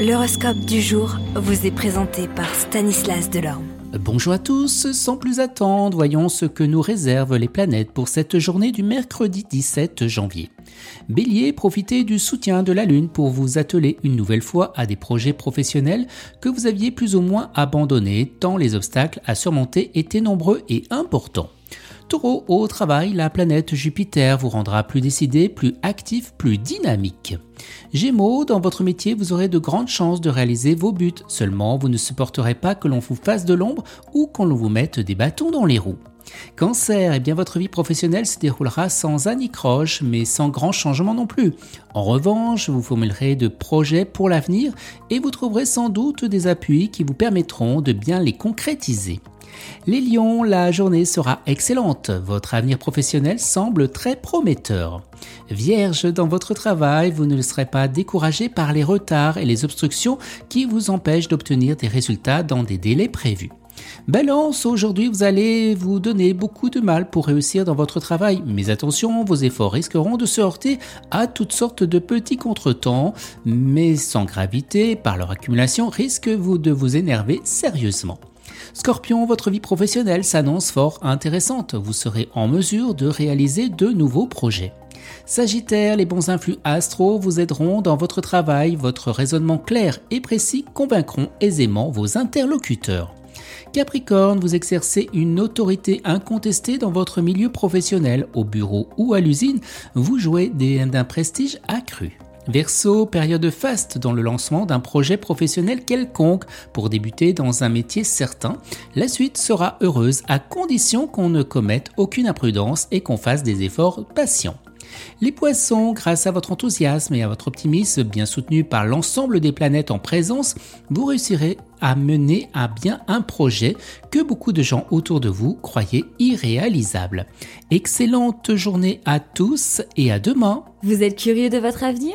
L'horoscope du jour vous est présenté par Stanislas Delorme. Bonjour à tous, sans plus attendre, voyons ce que nous réservent les planètes pour cette journée du mercredi 17 janvier. Bélier, profitez du soutien de la Lune pour vous atteler une nouvelle fois à des projets professionnels que vous aviez plus ou moins abandonnés tant les obstacles à surmonter étaient nombreux et importants. Taureau, au travail, la planète Jupiter vous rendra plus décidé, plus actif, plus dynamique. Gémeaux, dans votre métier, vous aurez de grandes chances de réaliser vos buts. Seulement, vous ne supporterez pas que l'on vous fasse de l'ombre ou qu'on vous mette des bâtons dans les roues. Cancer, eh bien votre vie professionnelle se déroulera sans anicroche, mais sans grand changement non plus. En revanche, vous formulerez de projets pour l'avenir et vous trouverez sans doute des appuis qui vous permettront de bien les concrétiser. Les lions, la journée sera excellente. Votre avenir professionnel semble très prometteur. Vierge, dans votre travail, vous ne serez pas découragé par les retards et les obstructions qui vous empêchent d'obtenir des résultats dans des délais prévus. Balance, aujourd'hui vous allez vous donner beaucoup de mal pour réussir dans votre travail, mais attention, vos efforts risqueront de se heurter à toutes sortes de petits contretemps, mais sans gravité, par leur accumulation, risquent-vous de vous énerver sérieusement. Scorpion, votre vie professionnelle s'annonce fort intéressante. Vous serez en mesure de réaliser de nouveaux projets. Sagittaire, les bons influx astro vous aideront dans votre travail. Votre raisonnement clair et précis convaincront aisément vos interlocuteurs. Capricorne, vous exercez une autorité incontestée dans votre milieu professionnel, au bureau ou à l'usine. Vous jouez d'un prestige accru. Verseau, période faste dans le lancement d'un projet professionnel quelconque pour débuter dans un métier certain. La suite sera heureuse à condition qu'on ne commette aucune imprudence et qu'on fasse des efforts patients. Les poissons, grâce à votre enthousiasme et à votre optimisme bien soutenu par l'ensemble des planètes en présence, vous réussirez à mener à bien un projet que beaucoup de gens autour de vous croyaient irréalisable. Excellente journée à tous et à demain. Vous êtes curieux de votre avenir?